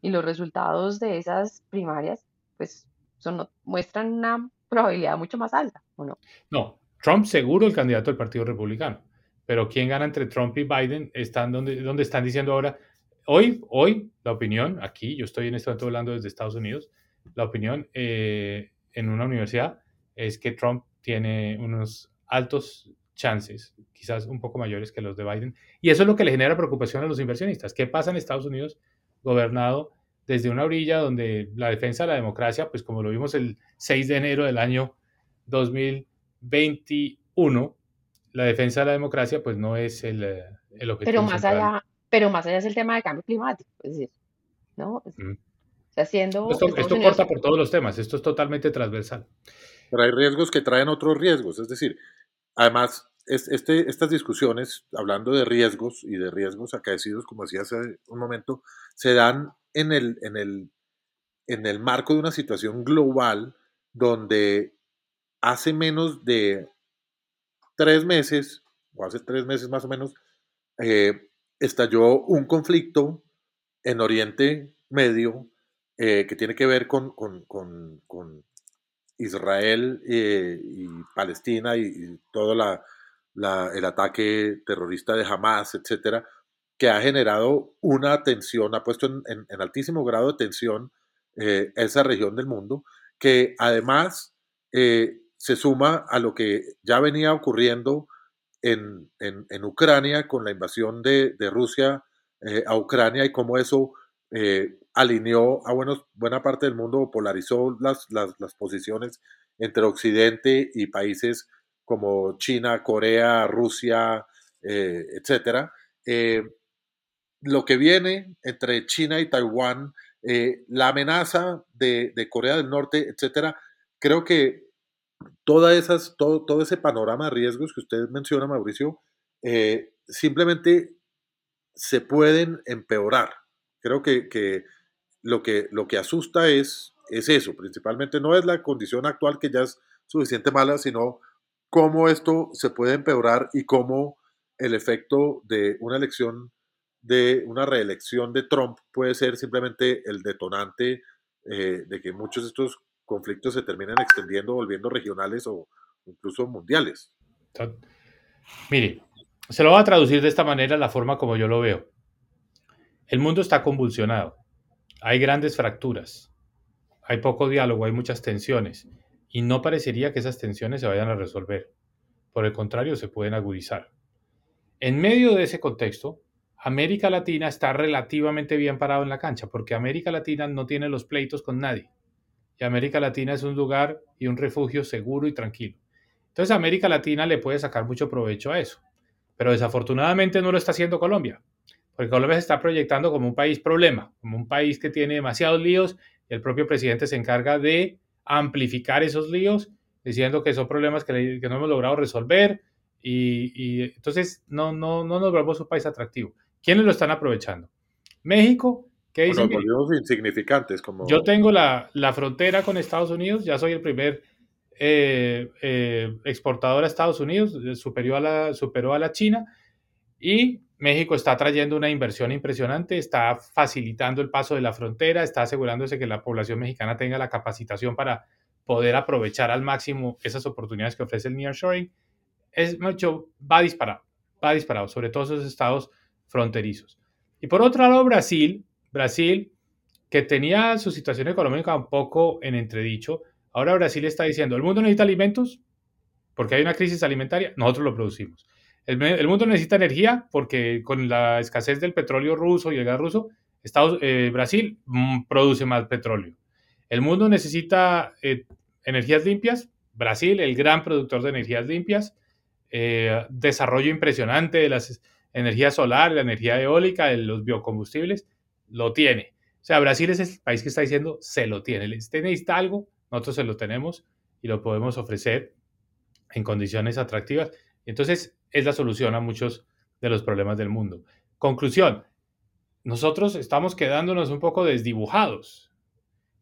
y los resultados de esas primarias, pues son, muestran una probabilidad mucho más alta, ¿o no? No, Trump seguro el candidato del Partido Republicano, pero ¿quién gana entre Trump y Biden? Están donde, donde están diciendo ahora, hoy, hoy, la opinión, aquí, yo estoy en este momento hablando desde Estados Unidos, la opinión eh, en una universidad es que Trump tiene unos altos chances, quizás un poco mayores que los de Biden. Y eso es lo que le genera preocupación a los inversionistas. ¿Qué pasa en Estados Unidos gobernado desde una orilla donde la defensa de la democracia, pues como lo vimos el 6 de enero del año 2021, la defensa de la democracia pues no es el, el objetivo. Pero más allá, pero más allá es el tema de cambio climático, es decir, ¿no? Haciendo esto, corta por todos los temas, esto es totalmente transversal. Pero hay riesgos que traen otros riesgos, es decir, además, este, estas discusiones, hablando de riesgos y de riesgos acaecidos, como decía hace un momento, se dan en el, en el, en el marco de una situación global donde hace menos de tres meses, o hace tres meses más o menos, eh, estalló un conflicto en Oriente Medio eh, que tiene que ver con, con, Israel eh, y Palestina y, todo el ataque terrorista de Hamas, etcétera, que ha generado una tensión, ha puesto en, altísimo grado de tensión esa región del mundo, que además se suma a lo que ya venía ocurriendo en, Ucrania con la invasión de, Rusia a Ucrania y cómo eso eh, alineó a buenos, buena parte del mundo, polarizó las, las, posiciones entre Occidente y países como China, Corea, Rusia, eh, etc. Eh, lo que viene entre China y Taiwán, la amenaza de, Corea del Norte, etc. Creo que todas esas, todo, todo ese panorama de riesgos que usted menciona, Mauricio, simplemente se pueden empeorar. Creo que, lo, que lo que asusta es, es eso, principalmente no es la condición actual que ya es suficiente mala, sino cómo esto se puede empeorar y cómo el efecto de una elección, de una reelección de Trump puede ser simplemente el detonante eh, de que muchos de estos conflictos se terminen extendiendo, volviendo regionales o incluso mundiales. Mire, se lo voy a traducir de esta manera, la forma como yo lo veo. El mundo está convulsionado. Hay grandes fracturas. Hay poco diálogo, hay muchas tensiones. Y no parecería que esas tensiones se vayan a resolver. Por el contrario, se pueden agudizar. En medio de ese contexto, América Latina está relativamente bien parado en la cancha, porque América Latina no tiene los pleitos con nadie. Y América Latina es un lugar y un refugio seguro y tranquilo. Entonces América Latina le puede sacar mucho provecho a eso. pero desafortunadamente no lo está haciendo Colombia, porque Colombia se está proyectando como un país problema, como un país que tiene demasiados líos y el propio presidente se encarga de amplificar esos líos, diciendo que son problemas que, no hemos logrado resolver y, entonces no, no, no nos volvemos un país atractivo. ¿Quiénes lo están aprovechando? México, ¿qué dicen? insignificantes. Como... Yo tengo la, frontera con Estados Unidos, ya soy el primer eh, eh, exportador a Estados Unidos, superó a, la, superó a la China y México está trayendo una inversión impresionante, está facilitando el paso de la frontera, está asegurándose que la población mexicana tenga la capacitación para poder aprovechar al máximo esas oportunidades que ofrece el nearshoring. Es mucho, va disparado, va disparado, sobre todo esos estados fronterizos. Y por otro lado, Brasil, Brasil, que tenía su situación económica un poco en entredicho, ahora Brasil está diciendo, el mundo necesita alimentos porque hay una crisis alimentaria, nosotros lo producimos. El, mundo necesita energía porque con la escasez del petróleo ruso y el gas ruso, Estados, eh, Brasil mm, produce más petróleo. El mundo necesita eh, energías limpias. Brasil, el gran productor de energías limpias. Eh, desarrollo impresionante de las energías solar, la energía eólica, de los biocombustibles. Lo tiene. O sea, Brasil es el país que está diciendo, se lo tiene. Usted necesita algo, nosotros se lo tenemos y lo podemos ofrecer en condiciones atractivas. Entonces, es la solución a muchos de los problemas del mundo. Conclusión, nosotros estamos quedándonos un poco desdibujados.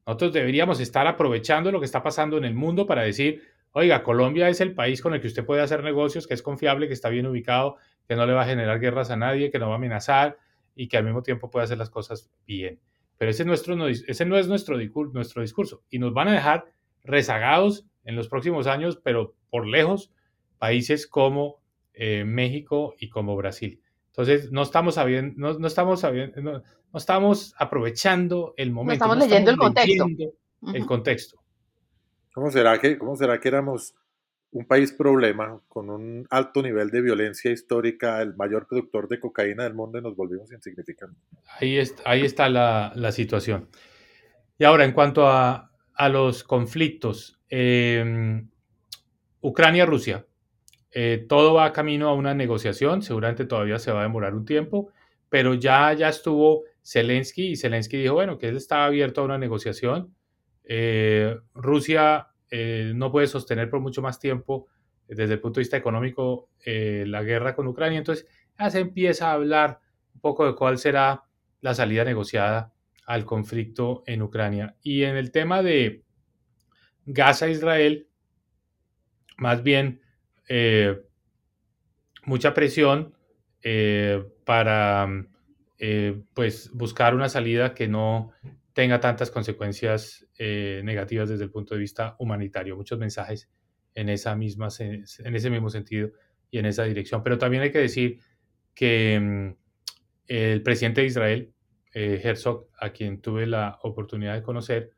Nosotros deberíamos estar aprovechando lo que está pasando en el mundo para decir, oiga, Colombia es el país con el que usted puede hacer negocios, que es confiable, que está bien ubicado, que no le va a generar guerras a nadie, que no va a amenazar y que al mismo tiempo puede hacer las cosas bien. Pero ese, nuestro, ese no es nuestro, nuestro discurso y nos van a dejar rezagados en los próximos años, pero por lejos, países como eh, México y como Brasil. Entonces, no estamos sabiendo, no, no estamos sabiendo, no, estamos aprovechando el momento. No estamos leyendo el contexto. El contexto. ¿Cómo será, que, ¿Cómo será que éramos un país problema con un alto nivel de violencia histórica, el mayor productor de cocaína del mundo y nos volvimos insignificantes? Ahí, está, ahí está la, la situación. Y ahora, en cuanto a, a los conflictos, eh, Ucrania-Rusia. Eh, todo va camino a una negociación, seguramente todavía se va a demorar un tiempo, pero ya, ya estuvo Zelensky y Zelensky dijo, bueno, que él estaba abierto a una negociación. Eh, Rusia eh, no puede sostener por mucho más tiempo desde el punto de vista económico la guerra con Ucrania, entonces ya se empieza a hablar un poco de cuál será la salida negociada al conflicto en Ucrania. Y en el tema de Gaza-Israel, más bien eh, mucha presión eh, para eh, pues buscar una salida que no tenga tantas consecuencias negativas desde el punto de vista humanitario. Muchos mensajes en, esa misma, en ese mismo sentido y en esa dirección. Pero también hay que decir que mm, el presidente de Israel, Herzog, a quien tuve la oportunidad de conocer,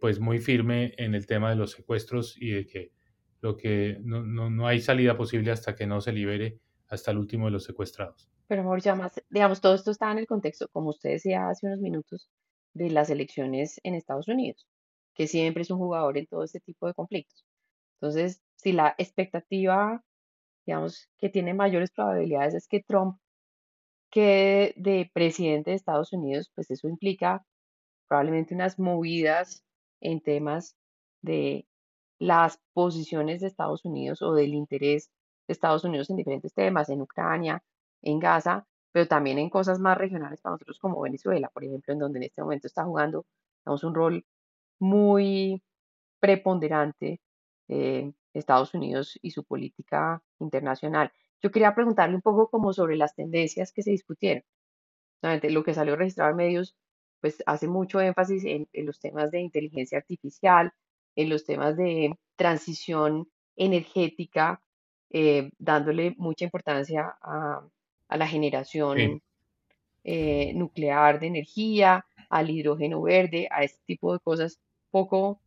pues muy firme en el tema de los secuestros y de que lo que no, no, no, hay salida posible hasta que no se libere hasta el último de los secuestrados. Pero Mauricio, además, digamos, todo esto está en el contexto, como usted decía hace unos minutos, de las elecciones en Estados Unidos, que siempre es un jugador en todo este tipo de conflictos. Entonces, si la expectativa, digamos, que tiene mayores probabilidades es que Trump quede de presidente de Estados Unidos, pues eso implica probablemente unas movidas en temas de las posiciones de Estados Unidos o del interés de Estados Unidos en diferentes temas, en Ucrania, en Gaza, pero también en cosas más regionales para nosotros como Venezuela, por ejemplo, en donde en este momento está jugando un rol muy preponderante eh, Estados Unidos y su política internacional. Yo quería preguntarle un poco como sobre las tendencias que se discutieron. Lo que salió registrado en medios, pues hace mucho énfasis en los temas de inteligencia artificial, en los temas de transición energética, eh, dándole mucha importancia a, la generación eh, nuclear de energía, al hidrógeno verde, a este tipo de cosas, poco,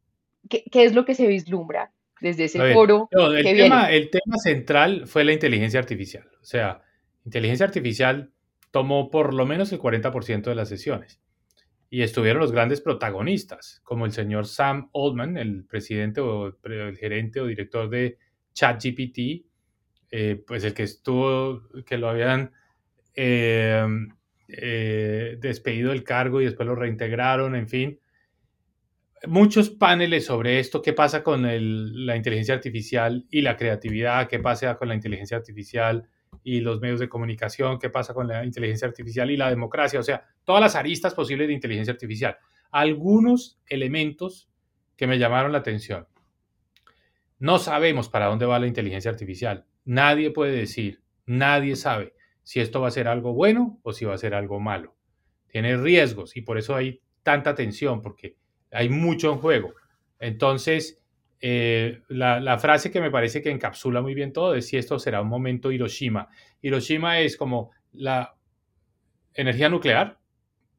¿qué, es lo que se vislumbra desde ese foro? el, tema, el tema central fue la inteligencia artificial, o sea, inteligencia artificial tomó por lo menos el 40% de las sesiones y estuvieron los grandes protagonistas, como el señor Sam Altman, el presidente o el gerente o director de ChatGPT, eh, pues el que estuvo, que lo habían eh, despedido del cargo y después lo reintegraron, en fin. Muchos paneles sobre esto, qué pasa con la inteligencia artificial y la creatividad, qué pasa con la inteligencia artificial y los medios de comunicación, qué pasa con la inteligencia artificial y la democracia, o sea, todas las aristas posibles de inteligencia artificial. Algunos elementos que me llamaron la atención. No sabemos para dónde va la inteligencia artificial. Nadie puede decir, nadie sabe si esto va a ser algo bueno o si va a ser algo malo. Tiene riesgos y por eso hay tanta tensión, porque hay mucho en juego. Entonces, eh, la, frase que me parece que encapsula muy bien todo es si esto será un momento Hiroshima. Hiroshima es como la energía nuclear,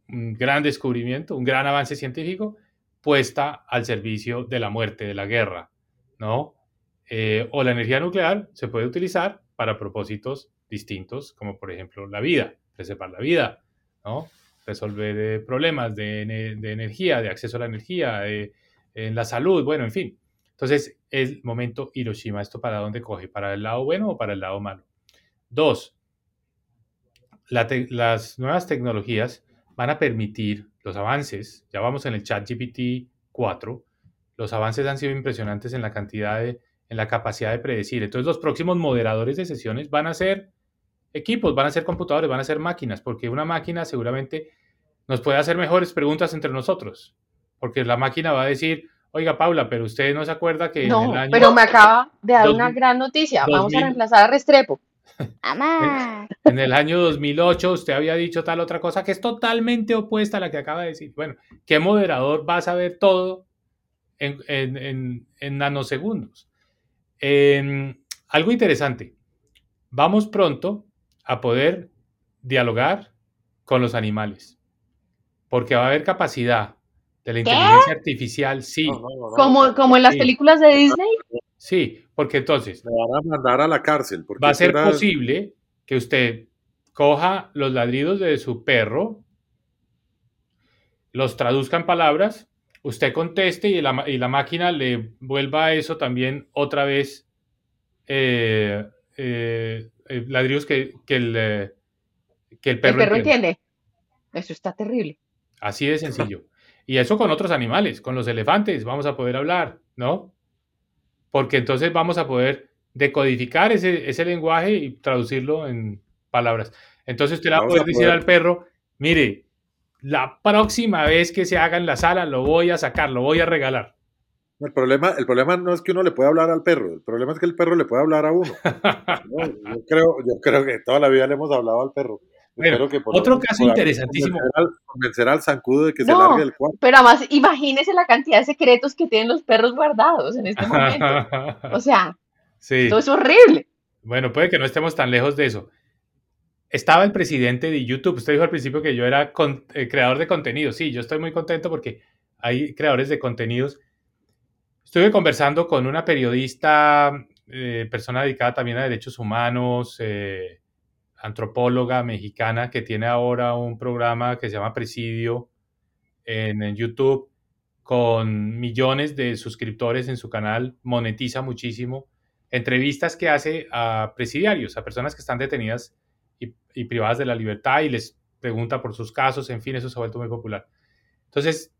un gran descubrimiento, un gran avance científico, puesta al servicio de la muerte, de la guerra, ¿no? Eh, o la energía nuclear se puede utilizar para propósitos distintos, como por ejemplo la vida, preservar la vida, ¿no? Resolver eh, problemas de, energía, de acceso a la energía, en la salud, bueno, en fin. Entonces, el momento Hiroshima, ¿esto para dónde coge? ¿Para el lado bueno o para el lado malo? Dos, las nuevas tecnologías van a permitir los avances, ya vamos en el chat GPT 4, los avances han sido impresionantes en la cantidad de, en la capacidad de predecir. Entonces los próximos moderadores de sesiones van a ser equipos, van a ser computadores, van a ser máquinas, porque una máquina seguramente nos puede hacer mejores preguntas entre nosotros, porque la máquina va a decir, Oiga, Paula, pero usted no se acuerda que no, en el año pero me acaba de dar una gran noticia. Vamos a reemplazar a Restrepo. ¡Mamá! En el año 2008 usted había dicho tal otra cosa que es totalmente opuesta a la que acaba de decir. Bueno, ¿qué moderador va a saber todo en, nanosegundos? Em, algo interesante. Vamos pronto a poder dialogar con los animales, porque va a haber capacidad de la inteligencia artificial, sí. como, como en las películas de Disney. Sí, porque entonces... Me van a mandar a la cárcel. va a ser posible que usted coja los ladridos de su perro, los traduzca en palabras, usted conteste y la, y la máquina le vuelva a eso también otra vez eh, eh, eh, ladridos que, que, el, que el perro, el perro entiende. Eso está terrible. Así de sencillo. Y eso con otros animales, con los elefantes vamos a poder hablar, ¿no? Porque entonces vamos a poder decodificar ese, ese lenguaje y traducirlo en palabras. Entonces usted le va a poder decir al perro, mire, la próxima vez que se haga en la sala lo voy a sacar, lo voy a regalar. El problema, el problema no es que uno le pueda hablar al perro, el problema es que el perro le puede hablar a uno. yo, creo, yo creo que toda la vida le hemos hablado al perro otro caso interesantísimo. Convencer al, zancudo de que se largue del cuarto. Pero además, imagínese la cantidad de secretos que tienen los perros guardados en este momento. o sea, sí. todo es horrible. Bueno, puede que no estemos tan lejos de eso. Estaba el presidente de YouTube. Usted dijo al principio que yo era eh, creador de contenido. Sí, yo estoy muy contento porque hay creadores de contenidos. Estuve conversando con una periodista, eh, persona dedicada también a derechos humanos, eh, antropóloga mexicana que tiene ahora un programa que se llama Presidio en, YouTube con millones de suscriptores en su canal, monetiza muchísimo. Entrevistas que hace a presidiarios, a personas que están detenidas y, privadas de la libertad y les pregunta por sus casos, en fin, eso se ha vuelto muy popular. Entonces,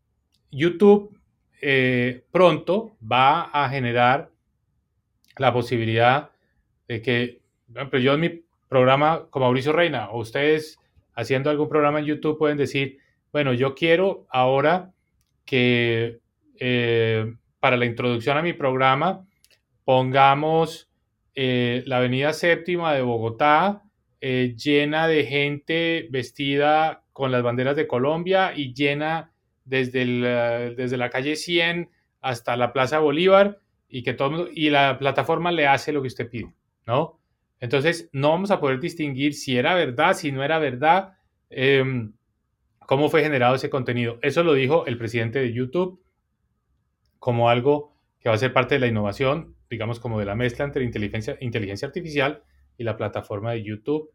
YouTube eh, pronto va a generar la posibilidad de que, por ejemplo, yo en mi programa como Mauricio Reina o ustedes haciendo algún programa en YouTube pueden decir, bueno, yo quiero ahora que eh, para la introducción a mi programa pongamos eh, la avenida séptima de Bogotá eh, llena de gente vestida con las banderas de Colombia y llena desde, desde la calle 100 hasta la Plaza Bolívar y que todo y la plataforma le hace lo que usted pide, ¿no? Entonces, no vamos a poder distinguir si era verdad, si no era verdad, em, cómo fue generado ese contenido. Eso lo dijo el presidente de YouTube como algo que va a ser parte de la innovación, digamos, como de la mezcla entre inteligencia, inteligencia artificial y la plataforma de YouTube,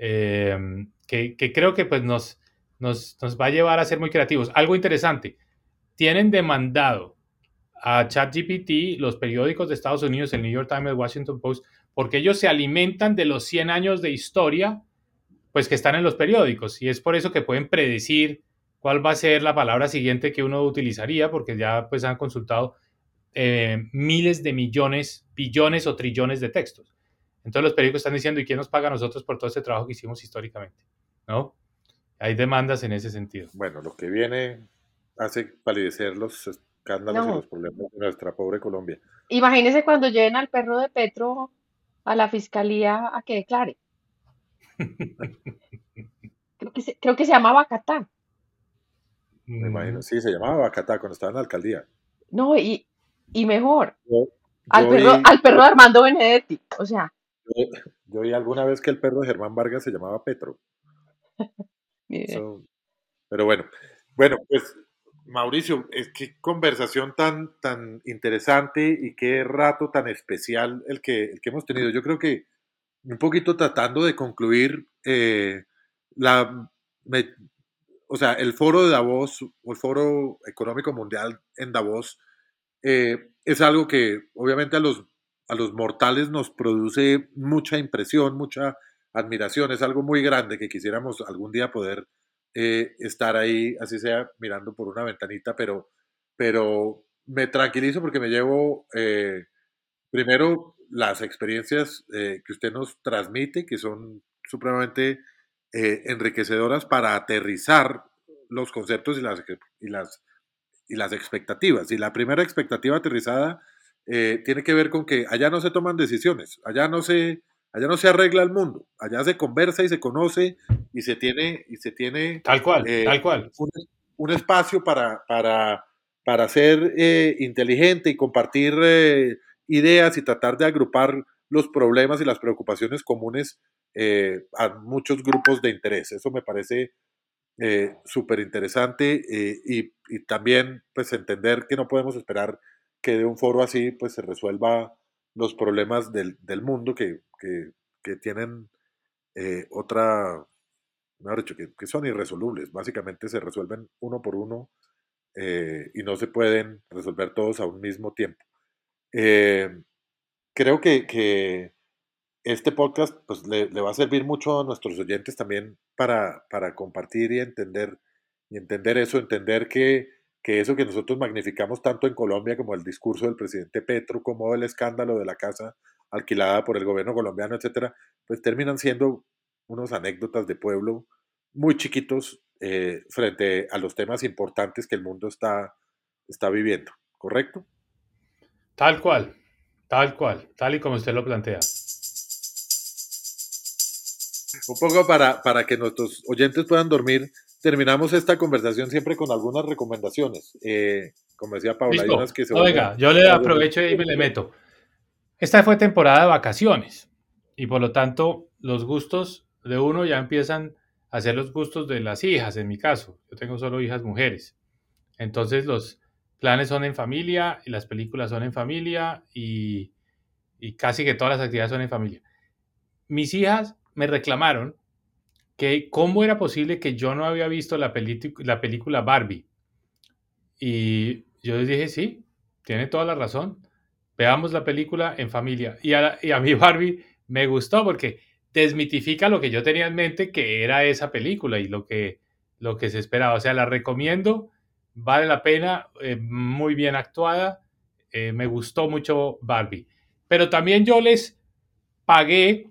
em, que, creo que pues, nos, nos, nos va a llevar a ser muy creativos. Algo interesante, tienen demandado a ChatGPT los periódicos de Estados Unidos, el New York Times, el Washington Post, porque ellos se alimentan de los 100 años de historia, pues que están en los periódicos. Y es por eso que pueden predecir cuál va a ser la palabra siguiente que uno utilizaría, porque ya pues han consultado eh, miles de millones, billones o trillones de textos. Entonces los periódicos están diciendo, ¿y quién nos paga a nosotros por todo este trabajo que hicimos históricamente? ¿No? Hay demandas en ese sentido. Bueno, lo que viene hace palidecer los escándalos y los problemas de nuestra pobre Colombia. Imagínese cuando lleven al perro de Petro a la fiscalía a que declare. creo, que se, creo que se llama Bacatá. Me imagino, sí, se llamaba Bacatá cuando estaba en la alcaldía. No, y, y mejor. al, perro, al perro de Armando Benedetti, o sea. Yo, oí alguna vez que el perro de Germán Vargas se llamaba Petro. pero bueno, bueno, pues Mauricio, es qué conversación tan, tan interesante y qué rato tan especial el que, el que hemos tenido. Yo creo que un poquito tratando de concluir eh, la, o sea, el foro de Davos o el foro económico mundial en Davos eh, es algo que obviamente a los, a los mortales nos produce mucha impresión, mucha admiración, es algo muy grande que quisiéramos algún día poder eh, estar ahí, así sea mirando por una ventanita, pero, pero me tranquilizo porque me llevo eh, primero las experiencias que usted nos transmite, que son supremamente enriquecedoras para aterrizar los conceptos y las, y las y las expectativas. Y la primera expectativa aterrizada eh, tiene que ver con que allá no se toman decisiones, allá no se, allá no se arregla el mundo, allá se conversa y se conoce y se tiene, y se tiene tal cual, eh, tal cual. Un, espacio para, para, para ser eh, inteligente y compartir ideas y tratar de agrupar los problemas y las preocupaciones comunes a muchos grupos de interés. Eso me parece súper interesante eh, y, también pues entender que no podemos esperar que de un foro así pues se resuelva los problemas del, mundo que, tienen eh, otra, mejor dicho, que, son irresolubles. Básicamente se resuelven uno por uno y no se pueden resolver todos a un mismo tiempo. creo que este podcast pues, le, va a servir mucho a nuestros oyentes también para, para compartir y entender, y entender eso, entender que, que, eso que nosotros magnificamos tanto en Colombia como el discurso del presidente Petro, como el escándalo de la casa alquilada por el gobierno colombiano, etcétera, pues terminan siendo unos anécdotas de pueblo muy chiquitos eh, frente a los temas importantes que el mundo está, está viviendo, ¿correcto? Tal cual, tal cual, tal y como usted lo plantea. Un poco para, para que nuestros oyentes puedan dormir, terminamos esta conversación siempre con algunas recomendaciones. Eh, como decía Paula, hay que se Oiga, yo le aprovecho y me le meto. Esta fue temporada de vacaciones y por lo tanto los gustos de uno ya empiezan a ser los gustos de las hijas, en mi caso. Yo tengo solo hijas mujeres. Entonces los planes son en familia y las películas son en familia y, y casi que todas las actividades son en familia. Mis hijas me reclamaron que cómo era posible que yo no había visto la, la película Barbie. Y yo les dije, sí, tiene toda la razón. Veamos la película en familia. Y a, y a mí Barbie me gustó porque desmitifica lo que yo tenía en mente que era esa película y lo que, lo que se esperaba. O sea, la recomiendo, vale la pena, eh, muy bien actuada, eh, me gustó mucho Barbie. Pero también yo les pagué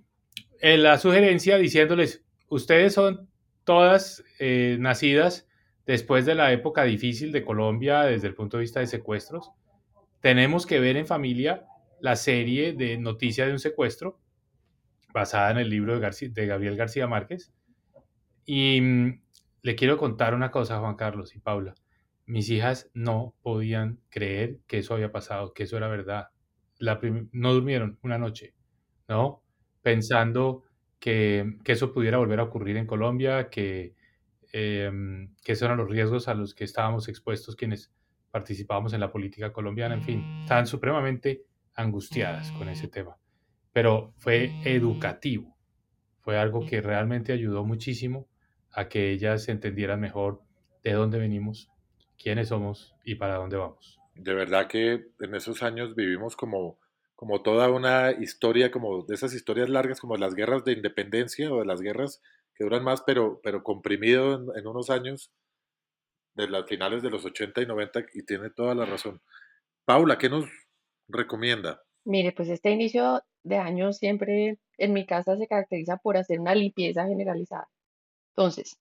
en la sugerencia diciéndoles, ustedes son todas eh, nacidas después de la época difícil de Colombia desde el punto de vista de secuestros. Tenemos que ver en familia la serie de Noticia de un secuestro, basada en el libro de, de Gabriel García Márquez. Y mm, le quiero contar una cosa, Juan Carlos y Paula. Mis hijas no podían creer que eso había pasado, que eso era verdad. La no durmieron una noche, ¿no? pensando que, eso pudiera volver a ocurrir en Colombia, que, em, que esos eran los riesgos a los que estábamos expuestos quienes participábamos en la política colombiana, en fin, estaban supremamente angustiadas con ese tema. Pero fue educativo, fue algo que realmente ayudó muchísimo a que ellas entendieran mejor de dónde venimos, quiénes somos y para dónde vamos. De verdad que en esos años vivimos como, como toda una historia, como de esas historias largas, como las guerras de independencia o de las guerras que duran más, pero, pero comprimido en, unos años de las finales de los 80 y 90, y tiene toda la razón. Paula, ¿qué nos recomienda? Mire, pues este inicio de año siempre en mi casa se caracteriza por hacer una limpieza generalizada. Entonces,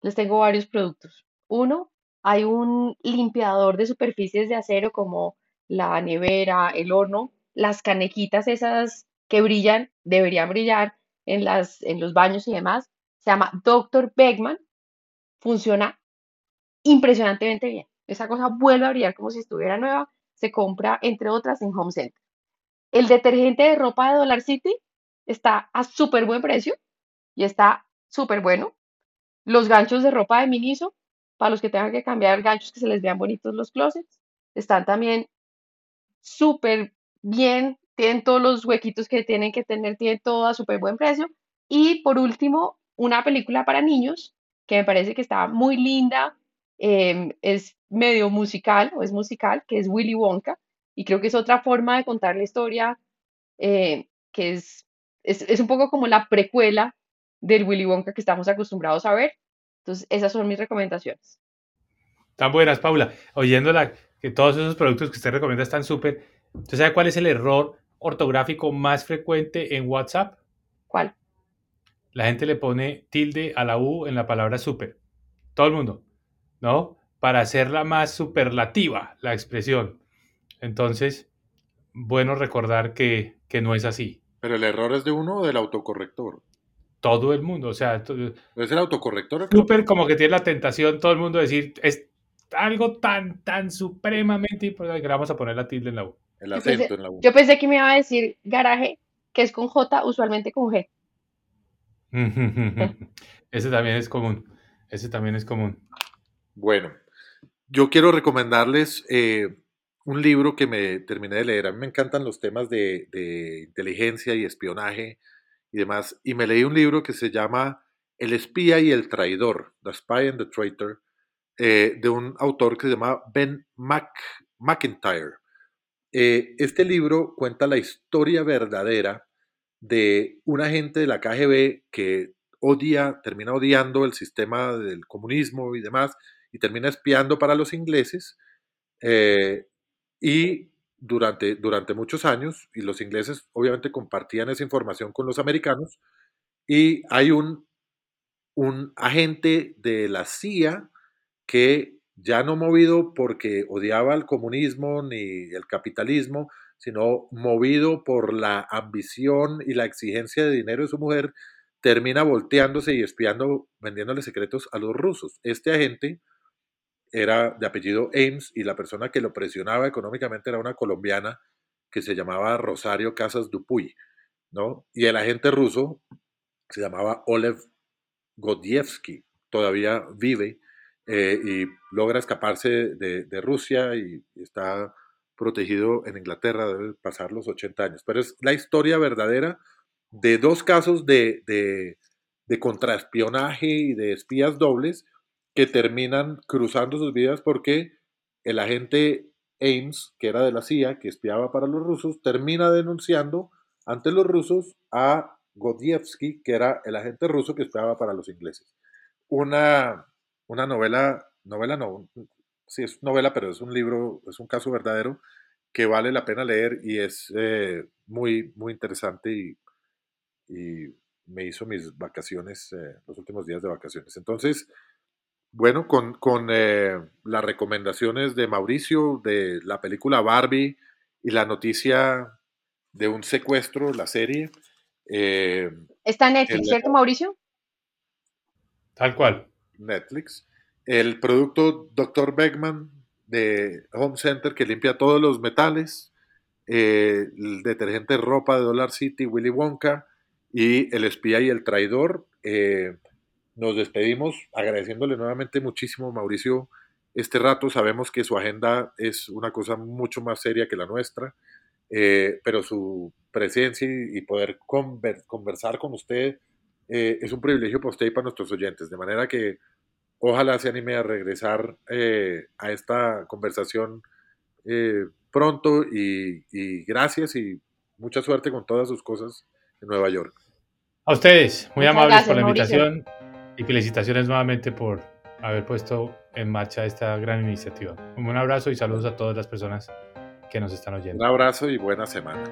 les tengo varios productos. Uno, hay un limpiador de superficies de acero como la nevera, el horno, las canequitas esas que brillan, deberían brillar en, las, en los baños y demás. Se llama Dr. Beckman. Funciona impresionantemente bien. Esa cosa vuelve a brillar como si estuviera nueva. Se compra, entre otras, en Home Center. El detergente de ropa de Dollar City está a súper buen precio y está súper bueno. Los ganchos de ropa de Miniso, para los que tengan que cambiar ganchos que se les vean bonitos los closets, están también súper bien, tienen todos los huequitos que tienen que tener, tienen todo a súper buen precio. Y por último, una película para niños que me parece que está muy linda, em, es medio musical o es musical, que es Willy Wonka, y creo que es otra forma de contar la historia eh, que es, es, un poco como la precuela del Willy Wonka que estamos acostumbrados a ver. Entonces, esas son mis recomendaciones. Tan buenas, Paula. Oyéndola, que todos esos productos que usted recomienda están súper. ¿Usted sabe cuál es el error ortográfico más frecuente en WhatsApp? ¿Cuál? La gente le pone tilde a la U en la palabra súper. Todo el mundo, ¿no? Para hacerla más superlativa la expresión. Entonces, bueno recordar que, no es así. Pero el error es de uno o del autocorrector. Todo el mundo, o sea... ¿Es el autocorrector? Súper como que tiene la tentación todo el mundo de decir, es algo tan, tan supremamente importante que vamos a poner la tilde en la U. El acento en la U. Yo pensé que me iba a decir garaje, que es con J, usualmente con G. Ese también es común. Ese también es común. Bueno, yo quiero recomendarles eh, un libro que me terminé de leer. A mí me encantan los temas de, inteligencia y espionaje y demás. Y me leí un libro que se llama El espía y el traidor, The Spy and the Traitor, eh, de un autor que se llama Ben McIntyre. Eh, este libro cuenta la historia verdadera de un agente de la KGB que odia, termina odiando el sistema del comunismo y demás, y termina espiando para los ingleses, eh, y durante, durante muchos años, y los ingleses obviamente compartían esa información con los americanos, y hay un, un agente de la CIA que ya no movido porque odiaba el comunismo ni el capitalismo, sino movido por la ambición y la exigencia de dinero de su mujer, termina volteándose y espiando, vendiéndole secretos a los rusos. Este agente era de apellido Ames y la persona que lo presionaba económicamente era una colombiana que se llamaba Rosario Casas Dupuy, ¿no? Y el agente ruso se llamaba Olev Godievsky, todavía vive eh, y logra escaparse de, Rusia y, está protegido en Inglaterra, debe pasar los 80 años. Pero es la historia verdadera de dos casos de, de, de contraespionaje y de espías dobles que terminan cruzando sus vidas porque el agente Ames, que era de la CIA, que espiaba para los rusos, termina denunciando ante los rusos a Godievsky, que era el agente ruso que espiaba para los ingleses. Una, una novela, novela no, sí es novela, pero es un libro, es un caso verdadero que vale la pena leer y es eh, muy, muy interesante y, me hizo mis vacaciones, eh, los últimos días de vacaciones. Entonces, bueno, con, con eh, las recomendaciones de Mauricio de la película Barbie y la noticia de un secuestro, la serie. Eh, Está en Netflix, ¿cierto, Mauricio? Tal cual. Netflix. El producto Dr. Beckman de Home Center que limpia todos los metales. Eh, el detergente ropa de Dollar City, Willy Wonka. Y El espía y el traidor. Eh, nos despedimos agradeciéndole nuevamente muchísimo, Mauricio, este rato. Sabemos que su agenda es una cosa mucho más seria que la nuestra, eh, pero su presencia y, poder conversar con usted eh, es un privilegio para usted y para nuestros oyentes. De manera que ojalá se anime a regresar eh, a esta conversación eh, pronto y, gracias y mucha suerte con todas sus cosas en Nueva York. A ustedes, muy amables por la invitación y felicitaciones nuevamente por haber puesto en marcha esta gran iniciativa. Un abrazo y saludos a todas las personas que nos están oyendo. Un abrazo y buena semana.